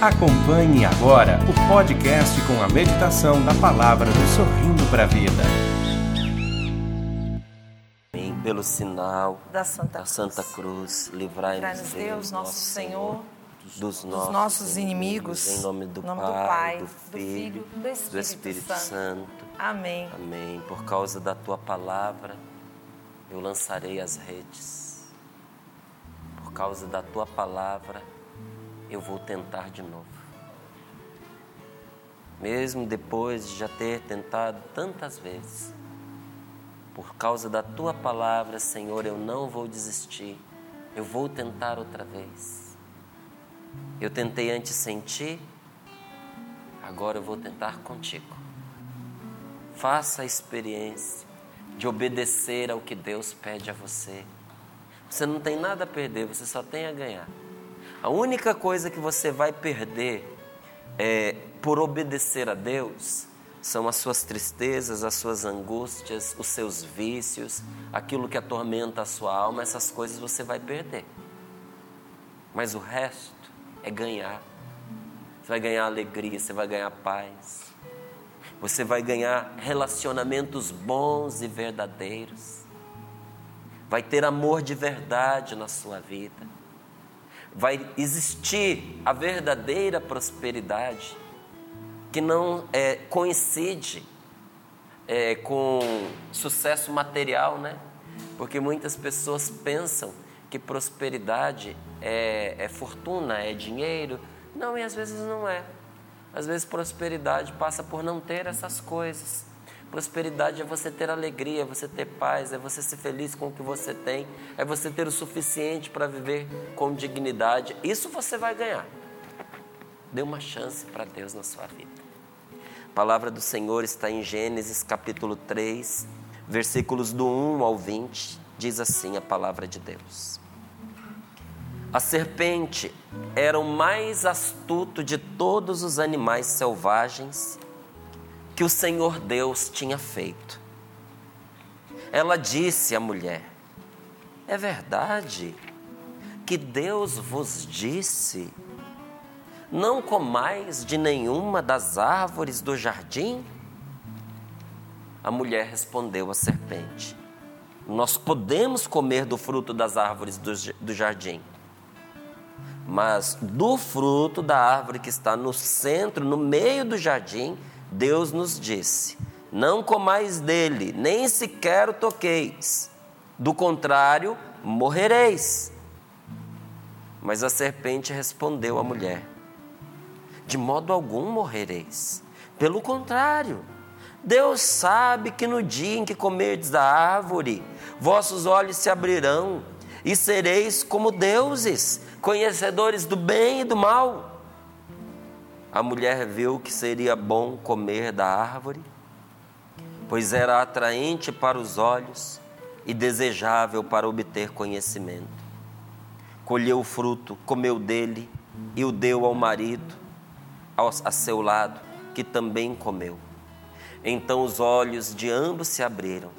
Acompanhe agora o podcast com a meditação da palavra do Sorrindo para a Vida. Pelo sinal da Santa, da Santa Cruz, livrai-nos Deus, Deus, nosso Senhor, dos dos nossos, nossos inimigos, Em nome do, nome Pai, do Pai, do do Filho, Filho, do Espírito, do Espírito Santo. Santo. Amém. Amém. Por causa da tua palavra, eu lançarei as redes. Por causa da tua palavra, eu vou tentar de novo. Mesmo depois de já ter tentado tantas vezes, por causa da tua palavra, Senhor, eu não vou desistir. Eu vou tentar outra vez. Eu tentei antes sem ti, agora eu vou tentar contigo. Faça a experiência de obedecer ao que Deus pede a você. Você não tem nada a perder, você só tem a ganhar. A única coisa que você vai perder é, por obedecer a Deus são as suas tristezas, as suas angústias, os seus vícios, aquilo que atormenta a sua alma, essas coisas você vai perder. Mas o resto é ganhar. Você vai ganhar alegria, você vai ganhar paz. Você vai ganhar relacionamentos bons e verdadeiros. Vai ter amor de verdade na sua vida. Vai existir a verdadeira prosperidade que não é, coincide é, com sucesso material, né? Porque muitas pessoas pensam que prosperidade é, é fortuna, é dinheiro. Não, e às vezes não é. Às vezes prosperidade passa por não ter essas coisas. Prosperidade é você ter alegria, é você ter paz, é você ser feliz com o que você tem, é você ter o suficiente para viver com dignidade. Isso você vai ganhar. Dê uma chance para Deus na sua vida. A palavra do Senhor está em Gênesis capítulo 3, versículos do 1 ao 20. Diz assim a palavra de Deus. A serpente era o mais astuto de todos os animais selvagens que o Senhor Deus tinha feito. Ela disse à mulher: É verdade que Deus vos disse: Não comais de nenhuma das árvores do jardim? A mulher respondeu à serpente: Nós podemos comer do fruto das árvores do, do jardim mas do fruto da árvore que está no centro, no meio do jardim, Deus nos disse: Não comais dele, nem sequer o toqueis, do contrário, morrereis. Mas a serpente respondeu à mulher: De modo algum morrereis. Pelo contrário, Deus sabe que no dia em que comerdes da árvore, vossos olhos se abrirão e sereis como deuses, conhecedores do bem e do mal. A mulher viu que seria bom comer da árvore, pois era atraente para os olhos e desejável para obter conhecimento. Colheu o fruto, comeu dele e o deu ao marido, ao, a seu lado, que também comeu. Então os olhos de ambos se abriram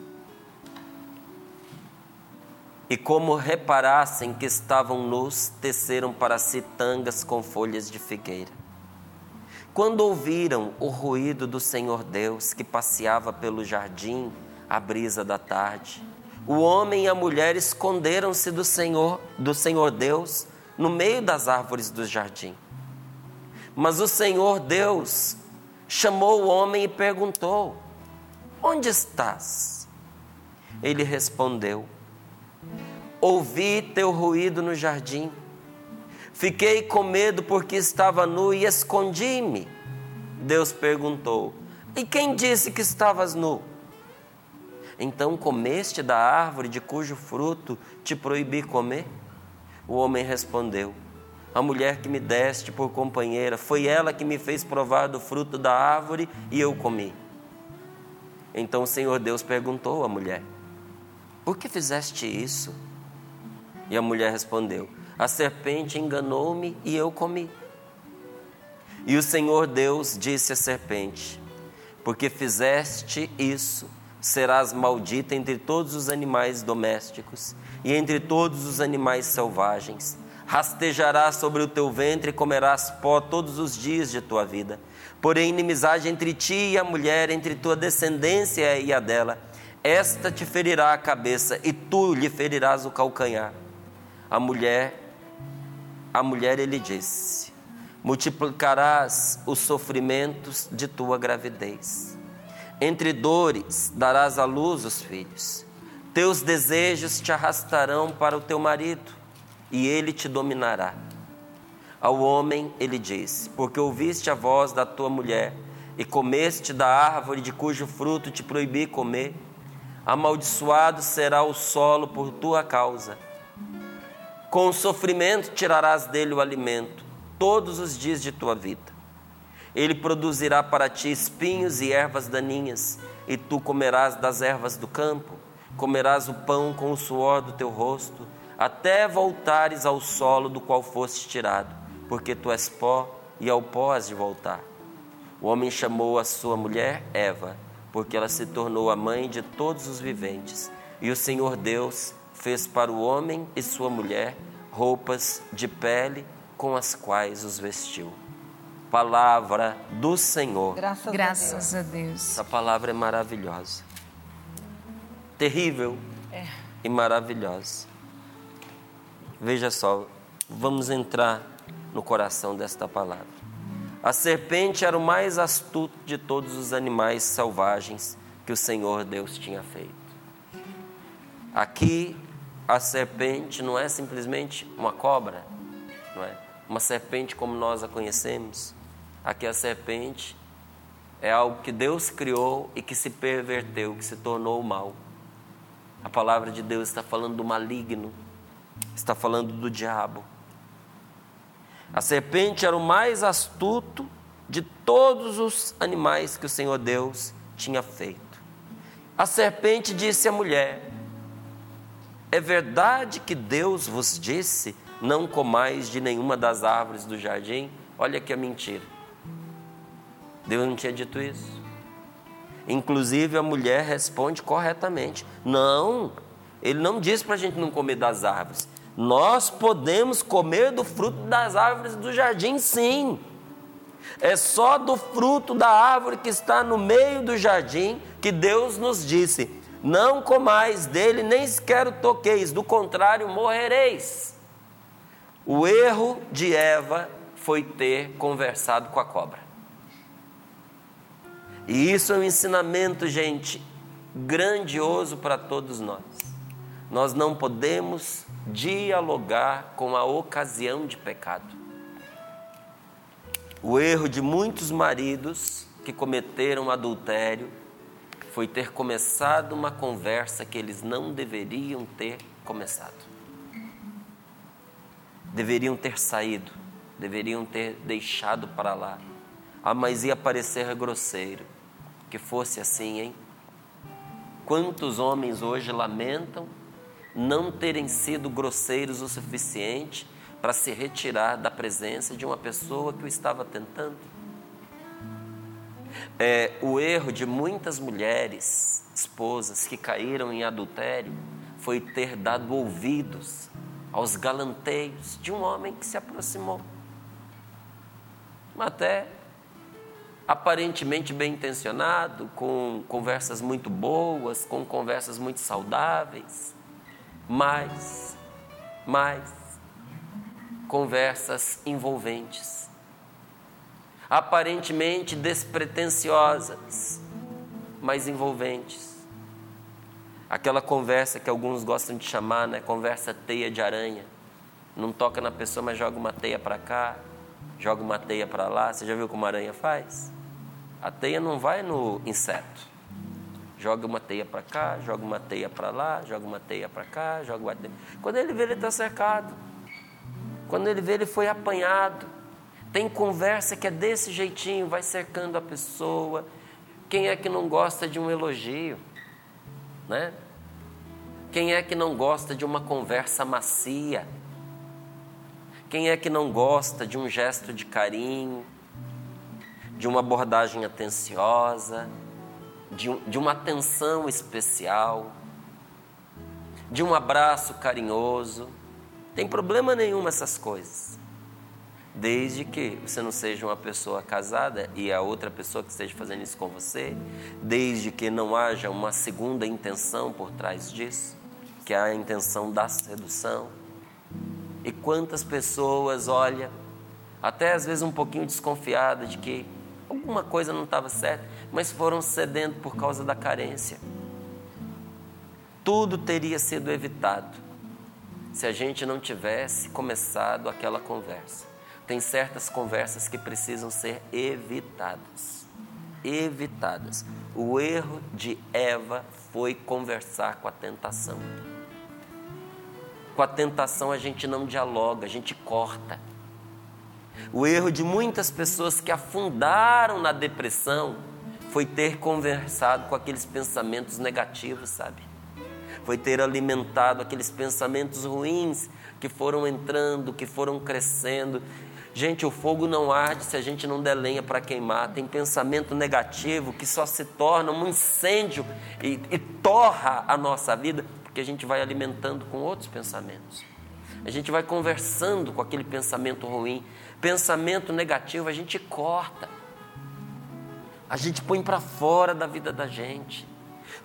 e como reparassem que estavam nus, teceram para si tangas com folhas de figueira. Quando ouviram o ruído do Senhor Deus que passeava pelo jardim à brisa da tarde, o homem e a mulher esconderam-se do Senhor, do Senhor Deus, no meio das árvores do jardim. Mas o Senhor Deus chamou o homem e perguntou: Onde estás? Ele respondeu: Ouvi teu ruído no jardim. Fiquei com medo porque estava nu e escondi-me. Deus perguntou: E quem disse que estavas nu? Então comeste da árvore de cujo fruto te proibi comer? O homem respondeu: A mulher que me deste por companheira, foi ela que me fez provar do fruto da árvore e eu comi. Então o Senhor Deus perguntou à mulher: Por que fizeste isso? E a mulher respondeu: A serpente enganou-me e eu comi. E o Senhor Deus disse à serpente: Porque fizeste isso, serás maldita entre todos os animais domésticos e entre todos os animais selvagens. rastejarás sobre o teu ventre e comerás pó todos os dias de tua vida. Porém, inimizade entre ti e a mulher, entre tua descendência e a dela. Esta te ferirá a cabeça e tu lhe ferirás o calcanhar. A mulher, a mulher ele disse: Multiplicarás os sofrimentos de tua gravidez. Entre dores darás à luz os filhos. Teus desejos te arrastarão para o teu marido e ele te dominará. Ao homem ele disse: Porque ouviste a voz da tua mulher e comeste da árvore de cujo fruto te proibi comer, amaldiçoado será o solo por tua causa. Com o sofrimento tirarás dele o alimento todos os dias de tua vida. Ele produzirá para ti espinhos e ervas daninhas, e tu comerás das ervas do campo, comerás o pão com o suor do teu rosto até voltares ao solo do qual foste tirado, porque tu és pó e ao pó has de voltar. O homem chamou a sua mulher Eva, porque ela se tornou a mãe de todos os viventes. E o Senhor Deus fez para o homem e sua mulher roupas de pele com as quais os vestiu. Palavra do Senhor. Graças, Graças a a Deus. Essa palavra é maravilhosa. Terrível É. e maravilhosa. Veja só, vamos entrar no coração desta palavra. A serpente era o mais astuto de todos os animais selvagens que o Senhor Deus tinha feito. Aqui, a serpente não é simplesmente uma cobra, não é? Uma serpente como nós a conhecemos. Aqui, a serpente é algo que Deus criou e que se perverteu, que se tornou mal. A palavra de Deus está falando do maligno, está falando do diabo. A serpente era o mais astuto de todos os animais que o Senhor Deus tinha feito. A serpente disse à mulher: É verdade que Deus vos disse: Não comais de nenhuma das árvores do jardim? Olha que é mentira. Deus não tinha dito isso. Inclusive a mulher responde corretamente: Não, ele não disse para a gente não comer das árvores. Nós podemos comer do fruto das árvores do jardim, sim. É só do fruto da árvore que está no meio do jardim que Deus nos disse: Não comais dele, nem sequer o toqueis, do contrário, morrereis. O erro de Eva foi ter conversado com a cobra. E isso é um ensinamento, gente, grandioso para todos nós. Nós não podemos dialogar com a ocasião de pecado. O erro de muitos maridos que cometeram adultério foi ter começado uma conversa que eles não deveriam ter começado. Deveriam ter saído, deveriam ter deixado para lá. Ah, mas ia parecer grosseiro. Que fosse assim, hein? Quantos homens hoje lamentam não terem sido grosseiros o suficiente para se retirar da presença de uma pessoa que o estava tentando? É, o erro de muitas mulheres, esposas que caíram em adultério, foi ter dado ouvidos aos galanteios de um homem que se aproximou. Até aparentemente bem intencionado, com conversas muito boas, com conversas muito saudáveis, mas, mas, conversas envolventes, aparentemente despretensiosas, mas envolventes. Aquela conversa que alguns gostam de chamar, né? Conversa teia de aranha. Não toca na pessoa, mas joga uma teia para cá, joga uma teia para lá. Você já viu como a aranha faz? A teia não vai no inseto. Joga uma teia para cá, joga uma teia para lá, joga uma teia para cá, joga uma teia. Quando ele vê, ele está cercado. Quando ele vê, ele foi apanhado. Tem conversa que é desse jeitinho, vai cercando a pessoa. Quem é que não gosta de um elogio? Né? Quem é que não gosta de uma conversa macia? Quem é que não gosta de um gesto de carinho? de uma abordagem atenciosa, de, um, de uma atenção especial, de um abraço carinhoso. Tem problema nenhum essas coisas. Desde que você não seja uma pessoa casada e a outra pessoa que esteja fazendo isso com você, desde que não haja uma segunda intenção por trás disso, que é a intenção da sedução. E quantas pessoas, olha, até às vezes um pouquinho desconfiada de que alguma coisa não estava certa, mas foram cedendo por causa da carência. Tudo teria sido evitado se a gente não tivesse começado aquela conversa. Tem certas conversas que precisam ser evitadas. Evitadas. O erro de Eva foi conversar com a tentação. Com a tentação a gente não dialoga, a gente corta. O erro de muitas pessoas que afundaram na depressão foi ter conversado com aqueles pensamentos negativos, sabe? Foi ter alimentado aqueles pensamentos ruins que foram entrando, que foram crescendo. Gente, o fogo não arde se a gente não der lenha para queimar. Tem pensamento negativo que só se torna um incêndio e, e torra a nossa vida porque a gente vai alimentando com outros pensamentos. A gente vai conversando com aquele pensamento ruim. Pensamento negativo a gente corta. A gente põe para fora da vida da gente.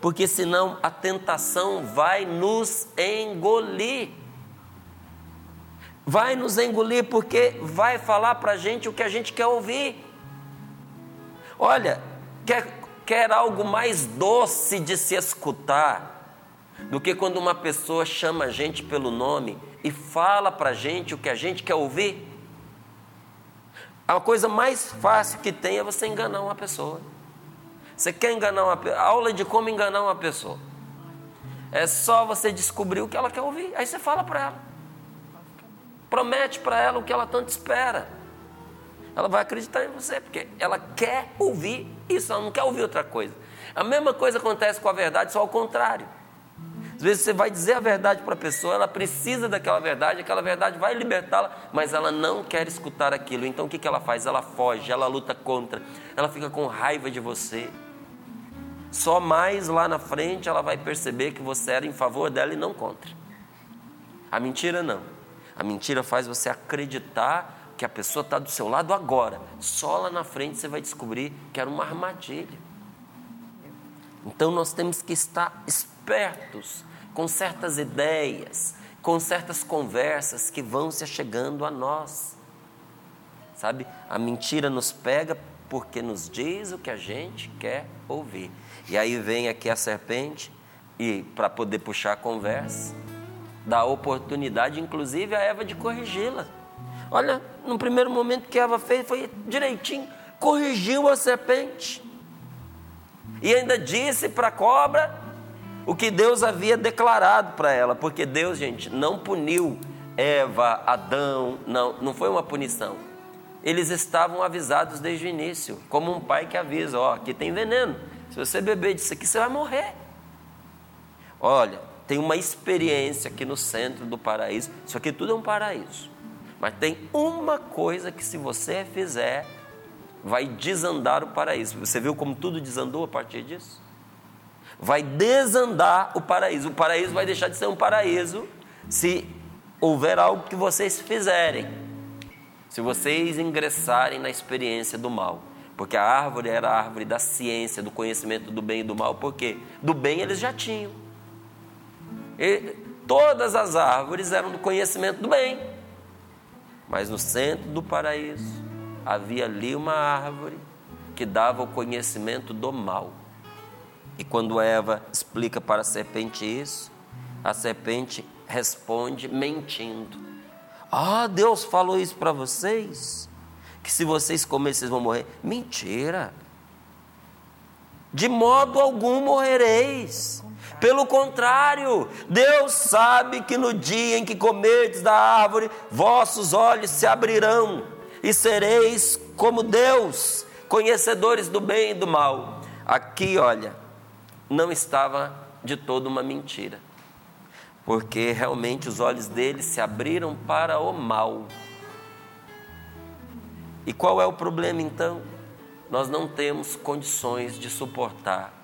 Porque senão a tentação vai nos engolir. Vai nos engolir porque vai falar para a gente o que a gente quer ouvir. Olha, quer, quer algo mais doce de se escutar do que quando uma pessoa chama a gente pelo nome e fala para a gente o que a gente quer ouvir? A coisa mais fácil que tem é você enganar uma pessoa. Você quer enganar uma pessoa? Aula de como enganar uma pessoa. É só você descobrir o que ela quer ouvir. Aí você fala para ela. Promete para ela o que ela tanto espera. Ela vai acreditar em você, porque ela quer ouvir isso, ela não quer ouvir outra coisa. A mesma coisa acontece com a verdade, só ao contrário. Às vezes você vai dizer a verdade para a pessoa, ela precisa daquela verdade, aquela verdade vai libertá-la, mas ela não quer escutar aquilo. Então o que, que ela faz? Ela foge, ela luta contra, ela fica com raiva de você. Só mais lá na frente ela vai perceber que você era em favor dela e não contra. A mentira não. A mentira faz você acreditar que a pessoa está do seu lado agora. Só lá na frente você vai descobrir que era uma armadilha. Então nós temos que estar espertos com certas ideias, com certas conversas que vão se chegando a nós. Sabe? A mentira nos pega porque nos diz o que a gente quer ouvir. E aí vem aqui a serpente e para poder puxar a conversa, dá oportunidade, inclusive, a Eva de corrigi-la. Olha, no primeiro momento que Eva fez, foi direitinho, corrigiu a serpente. E ainda disse para a cobra o que Deus havia declarado para ela, porque Deus, gente, não puniu Eva, Adão, não, não foi uma punição. Eles estavam avisados desde o início, como um pai que avisa: ó, aqui tem veneno. Se você beber disso aqui, você vai morrer. Olha, tem uma experiência aqui no centro do paraíso. Isso aqui tudo é um paraíso. Mas tem uma coisa que, se você fizer, vai desandar o paraíso. Você viu como tudo desandou a partir disso? Vai desandar o paraíso. O paraíso vai deixar de ser um paraíso se houver algo que vocês fizerem. Se vocês ingressarem na experiência do mal. Porque a árvore era a árvore da ciência, do conhecimento do bem e do mal. Por quê? Do bem eles já tinham. E todas as árvores eram do conhecimento do bem. Mas no centro do paraíso havia ali uma árvore que dava o conhecimento do mal. E quando Eva explica para a serpente isso, a serpente responde mentindo. Ah, Deus falou isso para vocês? que se vocês comerem vocês vão morrer. Mentira. De modo algum morrereis. Pelo contrário, Deus sabe que no dia em que comerdes da árvore, vossos olhos se abrirão e sereis como Deus, conhecedores do bem e do mal. Aqui, olha, não estava de todo uma mentira, porque realmente os olhos deles se abriram para o mal. E qual é o problema então? Nós não temos condições de suportar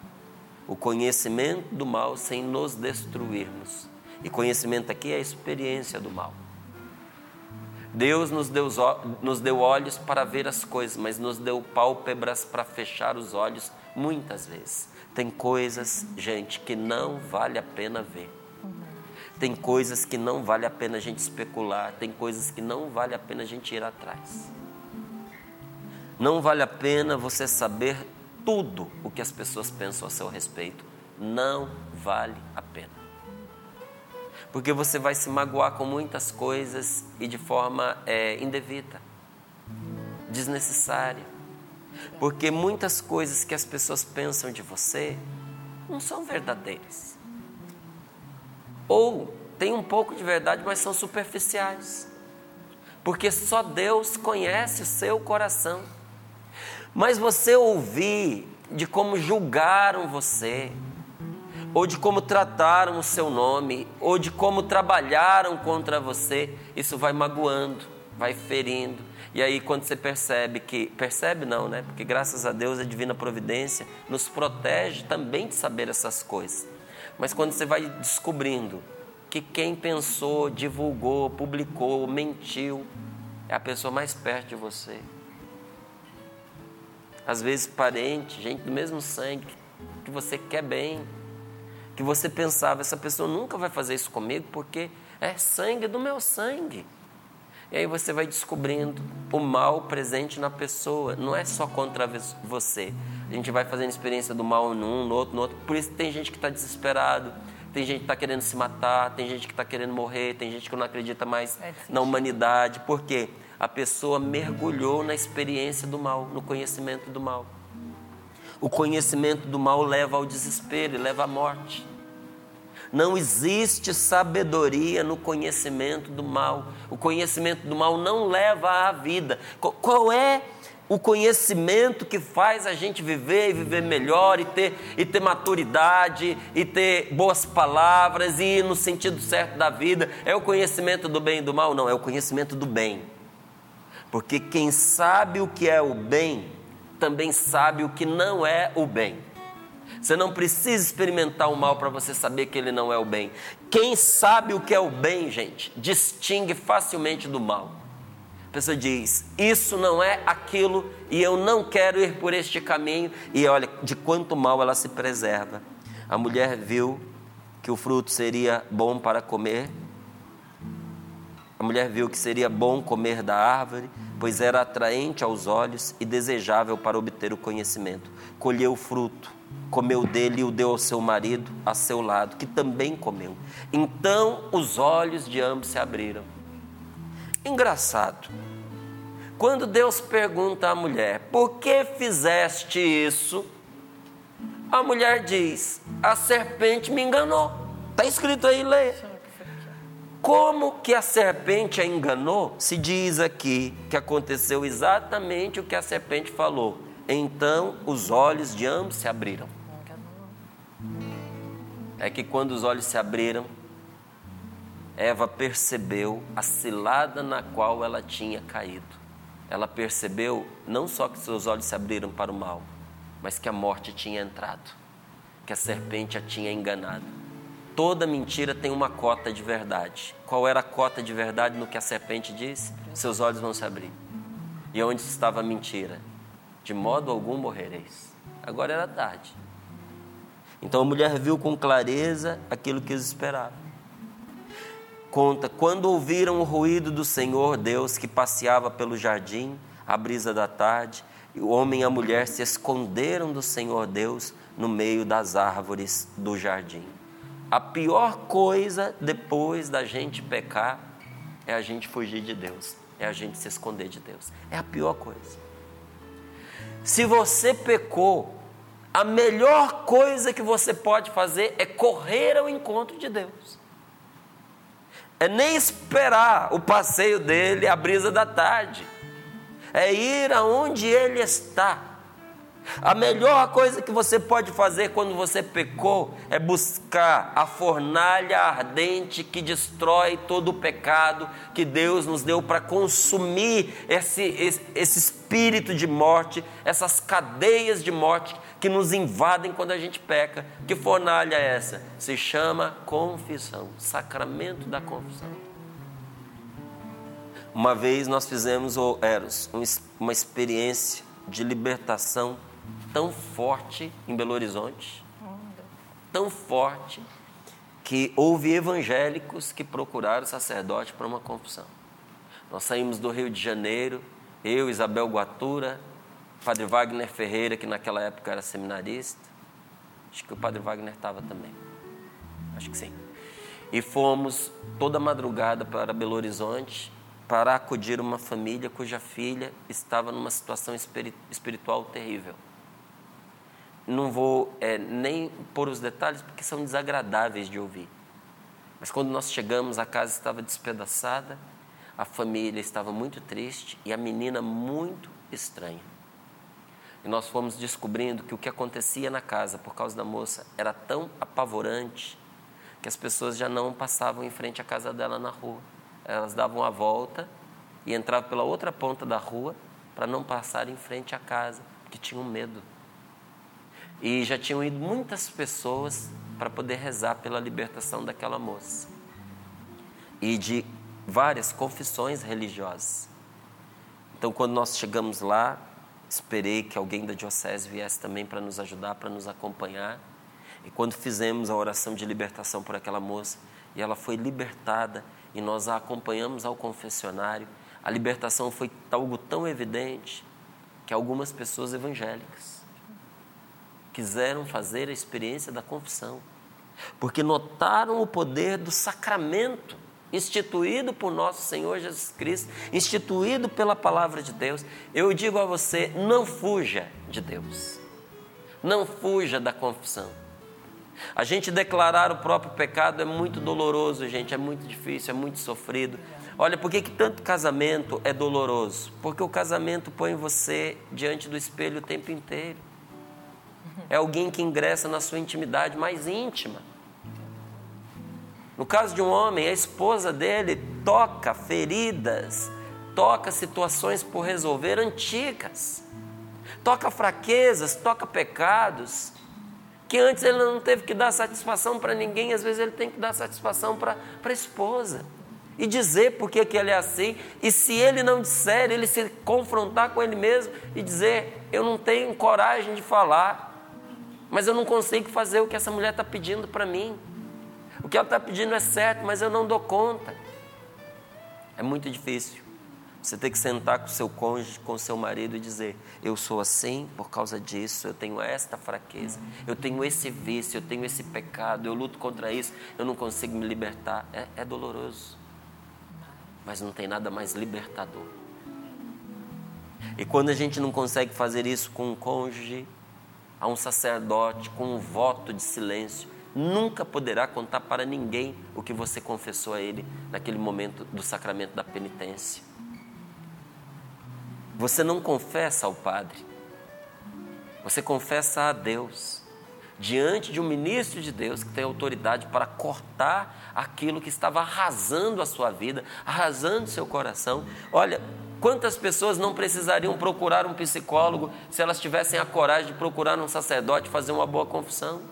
o conhecimento do mal sem nos destruirmos. E conhecimento aqui é a experiência do mal. Deus nos deu, nos deu olhos para ver as coisas, mas nos deu pálpebras para fechar os olhos muitas vezes. Tem coisas, gente, que não vale a pena ver. Tem coisas que não vale a pena a gente especular, tem coisas que não vale a pena a gente ir atrás. Não vale a pena você saber tudo o que as pessoas pensam a seu respeito. Não vale a pena. Porque você vai se magoar com muitas coisas e de forma é, indevida, desnecessária. Porque muitas coisas que as pessoas pensam de você não são verdadeiras. Ou tem um pouco de verdade, mas são superficiais. Porque só Deus conhece o seu coração. Mas você ouvir de como julgaram você, ou de como trataram o seu nome, ou de como trabalharam contra você, isso vai magoando, vai ferindo. E aí quando você percebe que, percebe não, né? Porque graças a Deus a divina providência nos protege também de saber essas coisas. Mas quando você vai descobrindo que quem pensou, divulgou, publicou, mentiu, é a pessoa mais perto de você. Às vezes parente, gente do mesmo sangue, que você quer bem, que você pensava, essa pessoa nunca vai fazer isso comigo porque é sangue do meu sangue. E aí você vai descobrindo o mal presente na pessoa, não é só contra você. A gente vai fazendo experiência do mal num, no outro, no outro. Por isso tem gente que está desesperado, tem gente que está querendo se matar, tem gente que está querendo morrer, tem gente que não acredita mais é na humanidade. Por quê? A pessoa mergulhou na experiência do mal, no conhecimento do mal. O conhecimento do mal leva ao desespero e leva à morte. Não existe sabedoria no conhecimento do mal. O conhecimento do mal não leva à vida. Qual é o conhecimento que faz a gente viver e viver melhor e ter, e ter maturidade e ter boas palavras e ir no sentido certo da vida. É o conhecimento do bem e do mal? Não, é o conhecimento do bem. Porque quem sabe o que é o bem, também sabe o que não é o bem. Você não precisa experimentar o mal para você saber que ele não é o bem. Quem sabe o que é o bem, gente, distingue facilmente do mal. A pessoa diz: Isso não é aquilo e eu não quero ir por este caminho. E olha, de quanto mal ela se preserva. A mulher viu que o fruto seria bom para comer. A mulher viu que seria bom comer da árvore, pois era atraente aos olhos e desejável para obter o conhecimento. Colheu o fruto, comeu dele e o deu ao seu marido a seu lado, que também comeu. Então os olhos de ambos se abriram Engraçado. Quando Deus pergunta à mulher, por que fizeste isso? A mulher diz, a serpente me enganou. Está escrito aí, leia. Como que a serpente a enganou? Se diz aqui que aconteceu exatamente o que a serpente falou. Então os olhos de ambos se abriram. É que quando os olhos se abriram, Eva percebeu a cilada na qual ela tinha caído. Ela percebeu não só que seus olhos se abriram para o mal, mas que a morte tinha entrado, que a serpente a tinha enganado. Toda mentira tem uma cota de verdade. Qual era a cota de verdade no que a serpente disse? Seus olhos vão se abrir. E onde estava a mentira? De modo algum morrereis. Agora era tarde. Então a mulher viu com clareza aquilo que os esperava conta: quando ouviram o ruído do Senhor Deus que passeava pelo jardim, à brisa da tarde, o homem e a mulher se esconderam do Senhor Deus no meio das árvores do jardim. A pior coisa depois da gente pecar é a gente fugir de Deus, é a gente se esconder de Deus. É a pior coisa. Se você pecou, a melhor coisa que você pode fazer é correr ao encontro de Deus é nem esperar o passeio dele, a brisa da tarde, é ir aonde ele está. A melhor coisa que você pode fazer quando você pecou é buscar a fornalha ardente que destrói todo o pecado que Deus nos deu para consumir esse, esse, esse espírito de morte, essas cadeias de morte que nos invadem quando a gente peca. Que fornalha é essa? Se chama confissão, sacramento da confissão. Uma vez nós fizemos, o Eros, uma experiência de libertação tão forte em Belo Horizonte, tão forte, que houve evangélicos que procuraram o sacerdote para uma confissão. Nós saímos do Rio de Janeiro, eu, Isabel Guatura, Padre Wagner Ferreira, que naquela época era seminarista, acho que o Padre Wagner estava também, acho que sim. E fomos toda madrugada para Belo Horizonte para acudir uma família cuja filha estava numa situação espiritual terrível. Não vou é, nem pôr os detalhes porque são desagradáveis de ouvir. Mas quando nós chegamos, a casa estava despedaçada, a família estava muito triste e a menina muito estranha. E nós fomos descobrindo que o que acontecia na casa por causa da moça era tão apavorante que as pessoas já não passavam em frente à casa dela na rua elas davam a volta e entravam pela outra ponta da rua para não passar em frente à casa, porque tinham medo. E já tinham ido muitas pessoas para poder rezar pela libertação daquela moça. E de várias confissões religiosas. Então, quando nós chegamos lá, esperei que alguém da diocese viesse também para nos ajudar, para nos acompanhar. E quando fizemos a oração de libertação por aquela moça, e ela foi libertada, e nós a acompanhamos ao confessionário, a libertação foi algo tão evidente que algumas pessoas evangélicas quiseram fazer a experiência da confissão, porque notaram o poder do sacramento instituído por nosso Senhor Jesus Cristo, instituído pela palavra de Deus. Eu digo a você: não fuja de Deus, não fuja da confissão. A gente declarar o próprio pecado é muito doloroso, gente, é muito difícil, é muito sofrido. Olha, por que, que tanto casamento é doloroso? Porque o casamento põe você diante do espelho o tempo inteiro. É alguém que ingressa na sua intimidade mais íntima. No caso de um homem, a esposa dele toca feridas, toca situações por resolver antigas, toca fraquezas, toca pecados que antes ele não teve que dar satisfação para ninguém, às vezes ele tem que dar satisfação para a esposa. E dizer por que, ele é assim, e se ele não disser, ele se confrontar com ele mesmo e dizer: Eu não tenho coragem de falar, mas eu não consigo fazer o que essa mulher está pedindo para mim. O que ela está pedindo é certo, mas eu não dou conta. É muito difícil. Você tem que sentar com seu cônjuge, com seu marido e dizer: Eu sou assim por causa disso, eu tenho esta fraqueza, eu tenho esse vício, eu tenho esse pecado, eu luto contra isso, eu não consigo me libertar. É, é doloroso, mas não tem nada mais libertador. E quando a gente não consegue fazer isso com um cônjuge, a um sacerdote, com um voto de silêncio, nunca poderá contar para ninguém o que você confessou a ele naquele momento do sacramento da penitência. Você não confessa ao Padre, você confessa a Deus, diante de um ministro de Deus que tem autoridade para cortar aquilo que estava arrasando a sua vida, arrasando seu coração. Olha, quantas pessoas não precisariam procurar um psicólogo se elas tivessem a coragem de procurar um sacerdote e fazer uma boa confissão?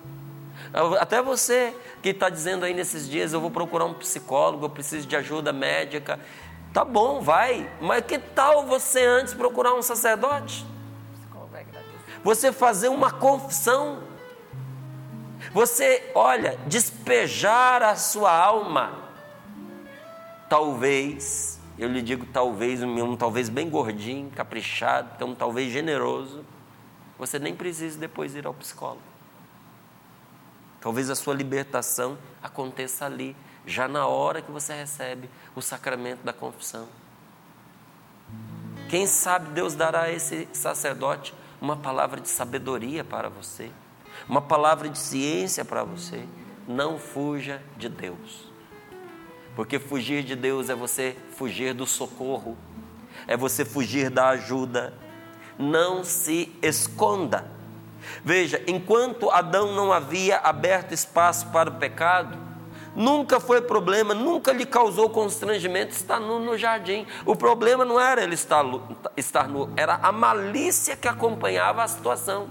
Até você que está dizendo aí nesses dias, eu vou procurar um psicólogo, eu preciso de ajuda médica. Tá bom, vai. Mas que tal você antes procurar um sacerdote? Você fazer uma confissão. Você, olha, despejar a sua alma. Talvez, eu lhe digo talvez, um talvez bem gordinho, caprichado, então talvez generoso. Você nem precise depois ir ao psicólogo. Talvez a sua libertação aconteça ali, já na hora que você recebe o sacramento da confissão. Quem sabe Deus dará a esse sacerdote uma palavra de sabedoria para você, uma palavra de ciência para você. Não fuja de Deus. Porque fugir de Deus é você fugir do socorro, é você fugir da ajuda. Não se esconda. Veja, enquanto Adão não havia aberto espaço para o pecado, nunca foi problema, nunca lhe causou constrangimento estar nu no jardim. O problema não era ele estar, estar nu, era a malícia que acompanhava a situação.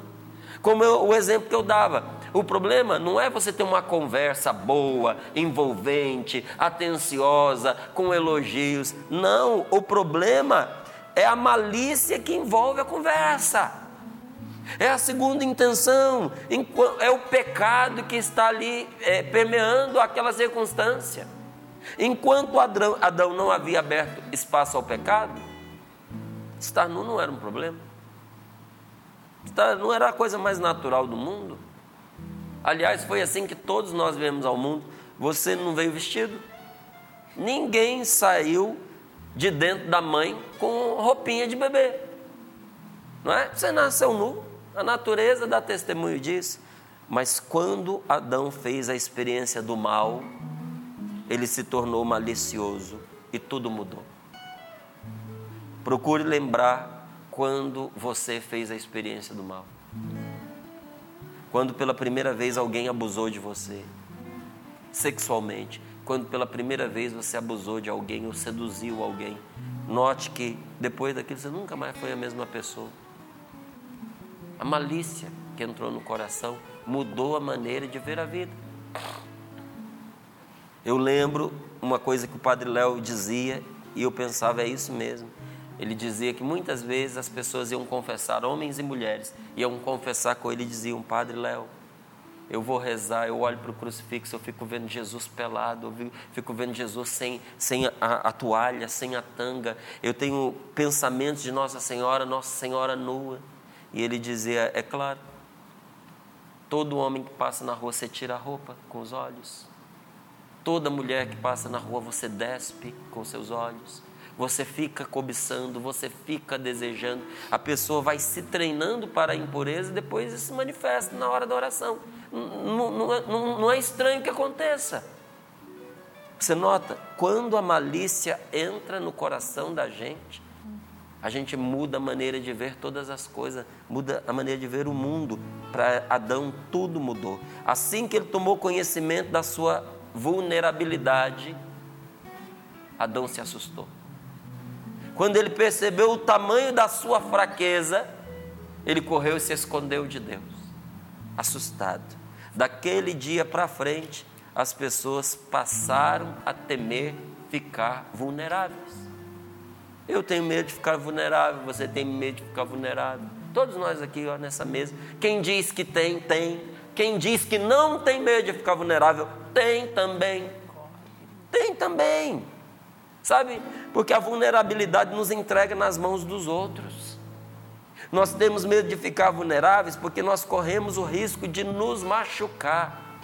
Como eu, o exemplo que eu dava, O problema não é você ter uma conversa boa, envolvente, atenciosa, com elogios. Não, o problema é a malícia que envolve a conversa. É a segunda intenção, é o pecado que está ali é, permeando aquela circunstância. Enquanto Adão, Adão não havia aberto espaço ao pecado, estar nu não era um problema. Estar não era a coisa mais natural do mundo. Aliás, foi assim que todos nós viemos ao mundo. Você não veio vestido. Ninguém saiu de dentro da mãe com roupinha de bebê. Não é? Você nasceu nu. A natureza dá testemunho disso. Mas quando Adão fez a experiência do mal, ele se tornou malicioso e tudo mudou. Procure lembrar quando você fez a experiência do mal. Quando pela primeira vez alguém abusou de você, sexualmente. Quando pela primeira vez você abusou de alguém ou seduziu alguém. Note que depois daquilo você nunca mais foi a mesma pessoa. A malícia que entrou no coração mudou a maneira de ver a vida. Eu lembro uma coisa que o padre Léo dizia e eu pensava, é isso mesmo. Ele dizia que muitas vezes as pessoas iam confessar, homens e mulheres, iam confessar com ele e diziam: Padre Léo, eu vou rezar, eu olho para o crucifixo, eu fico vendo Jesus pelado, eu fico vendo Jesus sem, sem a, a, toalha, sem a tanga. Eu tenho pensamentos de Nossa Senhora, Nossa Senhora nua. E ele dizia: É claro, todo homem que passa na rua você tira a roupa com os olhos. Toda mulher que passa na rua você despe com seus olhos. Você fica cobiçando, você fica desejando. A pessoa vai se treinando para a impureza e depois isso se manifesta na hora da oração. Não, não, não, não é estranho que aconteça. Você nota, quando a malícia entra no coração da gente, a gente muda a maneira de ver todas as coisas, muda a maneira de ver o mundo. Para Adão, tudo mudou. Assim que ele tomou conhecimento da sua vulnerabilidade, Adão se assustou. Quando ele percebeu o tamanho da sua fraqueza, ele correu e se escondeu de Deus, assustado. Daquele dia para frente, as pessoas passaram a temer ficar vulneráveis. Eu tenho medo de ficar vulnerável, você tem medo de ficar vulnerável. Todos nós aqui ó, nessa mesa. Quem diz que tem, tem. Quem diz que não tem medo de ficar vulnerável, tem também. Tem também. Sabe? Porque a vulnerabilidade nos entrega nas mãos dos outros. Nós temos medo de ficar vulneráveis porque nós corremos o risco de nos machucar.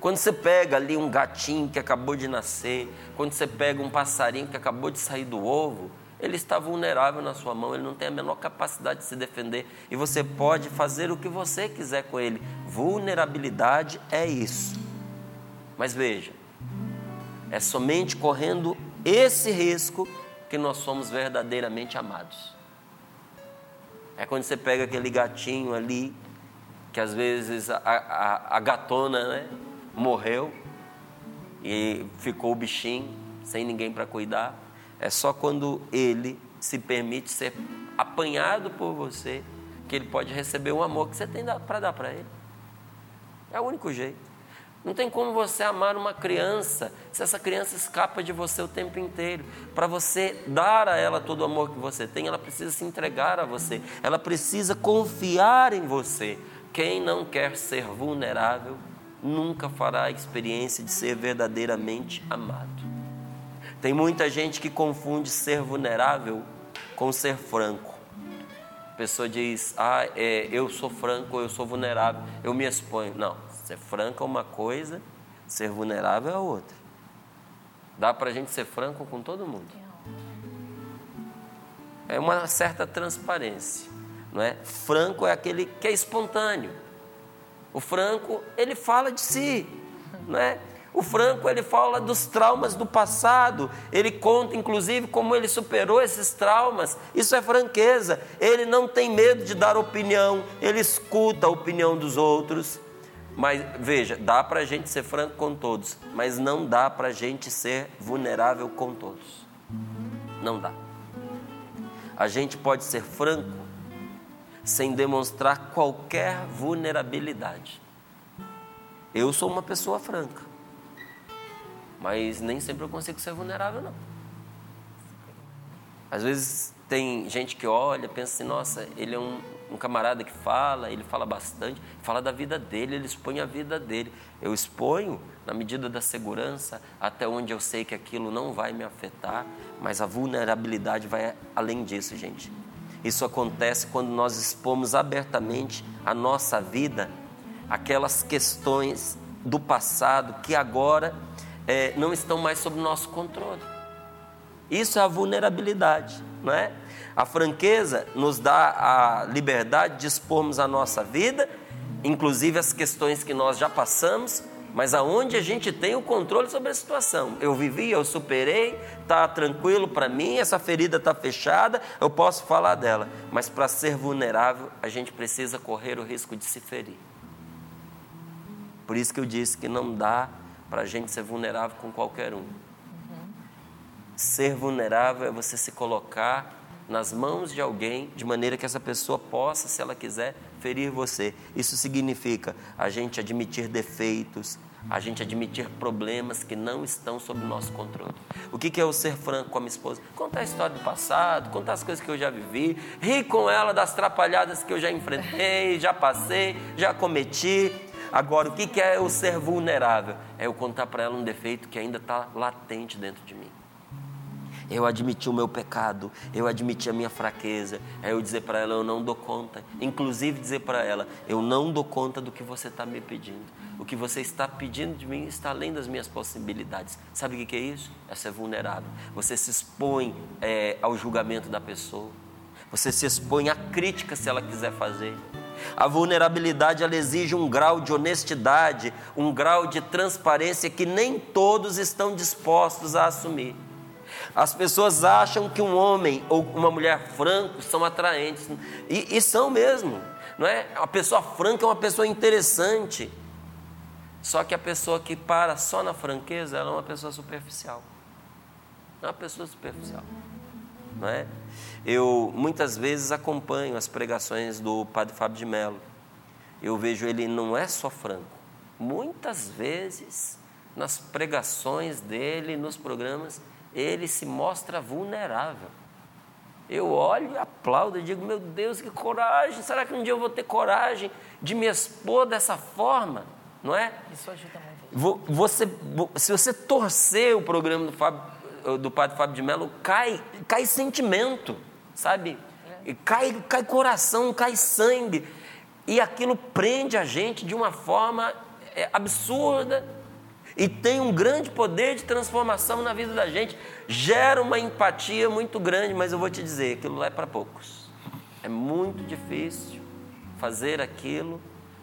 Quando você pega ali um gatinho que acabou de nascer, quando você pega um passarinho que acabou de sair do ovo, ele está vulnerável na sua mão, ele não tem a menor capacidade de se defender e você pode fazer o que você quiser com ele. Vulnerabilidade é isso. Mas veja, é somente correndo esse risco que nós somos verdadeiramente amados. É quando você pega aquele gatinho ali, que às vezes a, a, a gatona, né? morreu e ficou o bichinho sem ninguém para cuidar. É só quando ele se permite ser apanhado por você que ele pode receber o amor que você tem para dar para ele. É o único jeito. Não tem como você amar uma criança se essa criança escapa de você o tempo inteiro. Para você dar a ela todo o amor que você tem, ela precisa se entregar a você. Ela precisa confiar em você. Quem não quer ser vulnerável nunca fará a experiência de ser verdadeiramente amado. Tem muita gente que confunde ser vulnerável com ser franco. A pessoa diz, ah, é, eu sou franco, eu sou vulnerável, eu me exponho. Não, ser franco é uma coisa, ser vulnerável é outra. Dá para a gente ser franco com todo mundo. É uma certa transparência, não é? Franco é aquele que é espontâneo o Franco, ele fala de si, não é? O Franco, ele fala dos traumas do passado, ele conta inclusive como ele superou esses traumas. Isso é franqueza. Ele não tem medo de dar opinião, ele escuta a opinião dos outros. Mas veja, dá para a gente ser franco com todos, mas não dá para a gente ser vulnerável com todos. Não dá. A gente pode ser franco sem demonstrar qualquer vulnerabilidade. Eu sou uma pessoa franca, mas nem sempre eu consigo ser vulnerável, não. Às vezes tem gente que olha, pensa assim: nossa, ele é um, um camarada que fala, ele fala bastante, fala da vida dele, ele expõe a vida dele. Eu exponho na medida da segurança, até onde eu sei que aquilo não vai me afetar, mas a vulnerabilidade vai além disso, gente. Isso acontece quando nós expomos abertamente a nossa vida, aquelas questões do passado que agora é, não estão mais sob nosso controle. Isso é a vulnerabilidade, não é? A franqueza nos dá a liberdade de expormos a nossa vida, inclusive as questões que nós já passamos, mas aonde a gente tem o controle sobre a situação. Eu vivi, eu superei, está tranquilo para mim, essa ferida está fechada, eu posso falar dela. Mas para ser vulnerável, a gente precisa correr o risco de se ferir. Por isso que eu disse que não dá para a gente ser vulnerável com qualquer um. Uhum. Ser vulnerável é você se colocar nas mãos de alguém, de maneira que essa pessoa possa, se ela quiser, ferir você. Isso significa a gente admitir defeitos, a gente admitir problemas que não estão sob nosso controle. O que é o ser franco com a minha esposa? Contar a história do passado, contar as coisas que eu já vivi, rir com ela das trapalhadas que eu já enfrentei, já passei, já cometi. Agora, o que é o ser vulnerável? É eu contar para ela um defeito que ainda está latente dentro de mim eu admiti o meu pecado, eu admiti a minha fraqueza, é eu dizer para ela, eu não dou conta. Inclusive dizer para ela, eu não dou conta do que você está me pedindo. O que você está pedindo de mim está além das minhas possibilidades. Sabe o que é isso? É ser vulnerável. Você se expõe é, ao julgamento da pessoa. Você se expõe à crítica se ela quiser fazer. A vulnerabilidade ela exige um grau de honestidade, um grau de transparência que nem todos estão dispostos a assumir. As pessoas acham que um homem ou uma mulher franco são atraentes. E, e são mesmo. Não é? A pessoa franca é uma pessoa interessante. Só que a pessoa que para só na franqueza, ela é uma pessoa superficial. É uma pessoa superficial. Não é? Eu muitas vezes acompanho as pregações do Padre Fábio de Mello. Eu vejo ele não é só franco. Muitas vezes nas pregações dele, nos programas, ele se mostra vulnerável. Eu olho e aplaudo e digo: Meu Deus, que coragem! Será que um dia eu vou ter coragem de me expor dessa forma? Não é? Isso ajuda muito. Você, se você torcer o programa do, Fábio, do Padre Fábio de Mello, cai, cai sentimento, sabe? É. Cai, cai coração, cai sangue. E aquilo prende a gente de uma forma é, absurda e tem um grande poder de transformação na vida da gente, gera uma empatia muito grande, mas eu vou te dizer, aquilo lá é para poucos. É muito difícil fazer aquilo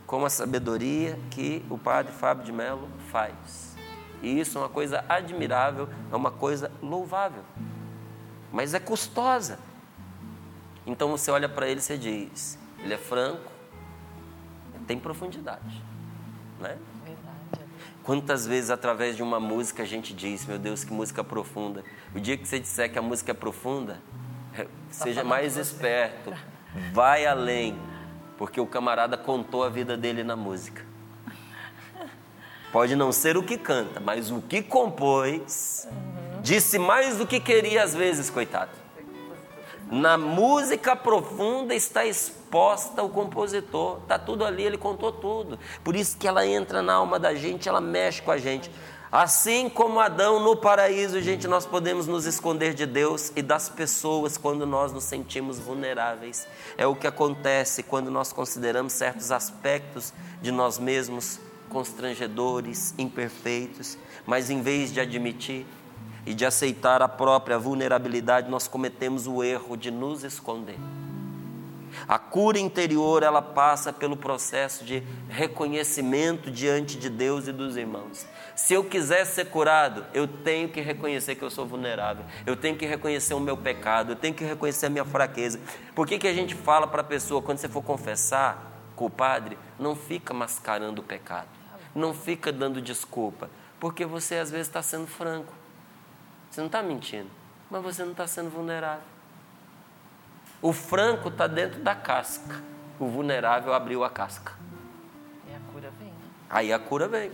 com a sabedoria que o padre Fábio de Mello faz. E isso é uma coisa admirável, é uma coisa louvável, mas é custosa. Então você olha para ele e você diz: ele é franco, tem profundidade, né? Quantas vezes através de uma música a gente diz, meu Deus, que música profunda. O dia que você disser que a música é profunda, seja mais esperto, vai além, porque o camarada contou a vida dele na música. Pode não ser o que canta, mas o que compôs, disse mais do que queria às vezes, coitado. Na música profunda está exposta o compositor, está tudo ali, ele contou tudo. Por isso que ela entra na alma da gente, ela mexe com a gente. Assim como Adão no paraíso, gente, nós podemos nos esconder de Deus e das pessoas quando nós nos sentimos vulneráveis. É o que acontece quando nós consideramos certos aspectos de nós mesmos constrangedores, imperfeitos, mas em vez de admitir, e de aceitar a própria vulnerabilidade, nós cometemos o erro de nos esconder. A cura interior, ela passa pelo processo de reconhecimento diante de Deus e dos irmãos. Se eu quiser ser curado, eu tenho que reconhecer que eu sou vulnerável. Eu tenho que reconhecer o meu pecado, eu tenho que reconhecer a minha fraqueza. Por que, que a gente fala para a pessoa, quando você for confessar com o padre, não fica mascarando o pecado, não fica dando desculpa, porque você às vezes está sendo franco. Você não está mentindo, mas você não está sendo vulnerável. O franco está dentro da casca. O vulnerável abriu a casca. E a cura vem. Aí a cura vem.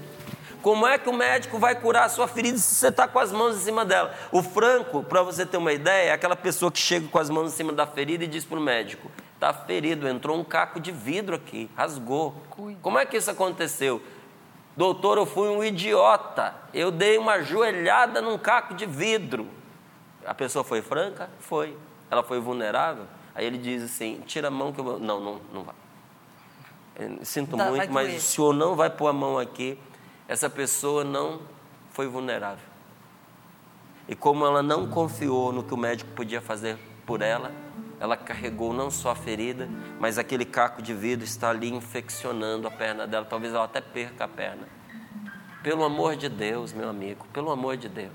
Como é que o médico vai curar a sua ferida se você está com as mãos em cima dela? O franco, para você ter uma ideia, é aquela pessoa que chega com as mãos em cima da ferida e diz para o médico: está ferido, entrou um caco de vidro aqui, rasgou. Como é que isso aconteceu? Doutor, eu fui um idiota. Eu dei uma joelhada num caco de vidro. A pessoa foi franca? Foi. Ela foi vulnerável? Aí ele diz assim: tira a mão que eu vou. Não, não, não vai. Sinto Dá- muito, mas o senhor não vai pôr a mão aqui. Essa pessoa não foi vulnerável. E como ela não confiou no que o médico podia fazer por ela, ela carregou não só a ferida, mas aquele caco de vidro está ali infeccionando a perna dela. Talvez ela até perca a perna. Pelo amor de Deus, meu amigo, pelo amor de Deus.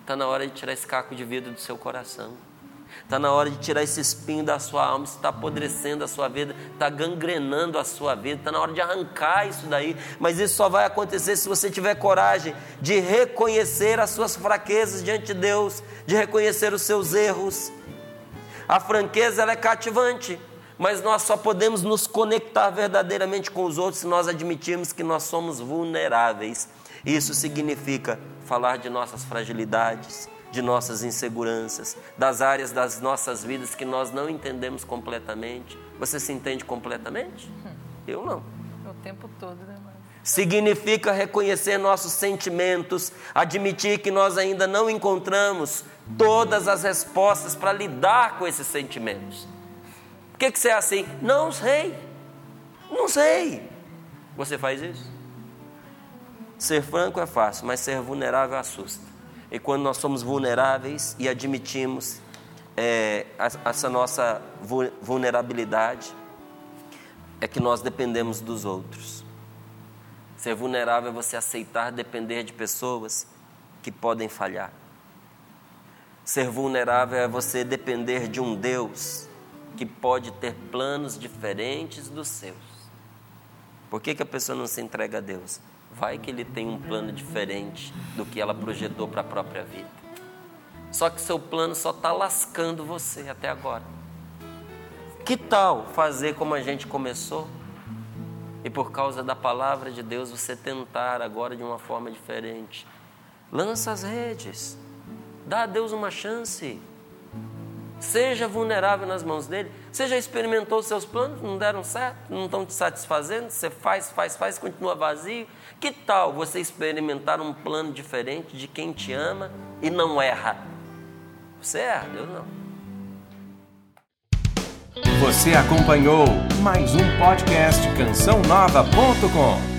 Está na hora de tirar esse caco de vidro do seu coração. Está na hora de tirar esse espinho da sua alma, está apodrecendo a sua vida, está gangrenando a sua vida, está na hora de arrancar isso daí. Mas isso só vai acontecer se você tiver coragem de reconhecer as suas fraquezas diante de Deus, de reconhecer os seus erros. A franqueza ela é cativante, mas nós só podemos nos conectar verdadeiramente com os outros se nós admitirmos que nós somos vulneráveis. Isso significa falar de nossas fragilidades, de nossas inseguranças, das áreas das nossas vidas que nós não entendemos completamente. Você se entende completamente? Eu não. O tempo todo, né, mãe? Significa reconhecer nossos sentimentos, admitir que nós ainda não encontramos todas as respostas para lidar com esses sentimentos. Por que, que você é assim? Não sei. Não sei. Você faz isso? Ser franco é fácil, mas ser vulnerável assusta. E quando nós somos vulneráveis e admitimos é, essa nossa vu- vulnerabilidade, é que nós dependemos dos outros. Ser vulnerável é você aceitar depender de pessoas que podem falhar. Ser vulnerável é você depender de um Deus que pode ter planos diferentes dos seus. Por que, que a pessoa não se entrega a Deus? Vai que ele tem um plano diferente do que ela projetou para a própria vida. Só que seu plano só está lascando você até agora. Que tal fazer como a gente começou? E por causa da palavra de Deus, você tentar agora de uma forma diferente. Lança as redes. Dá a Deus uma chance. Seja vulnerável nas mãos dele. Você já experimentou seus planos, não deram certo, não estão te satisfazendo, você faz, faz, faz, continua vazio. Que tal você experimentar um plano diferente de quem te ama e não erra? Você erra, Deus não. Você acompanhou mais um podcast cançãonova.com.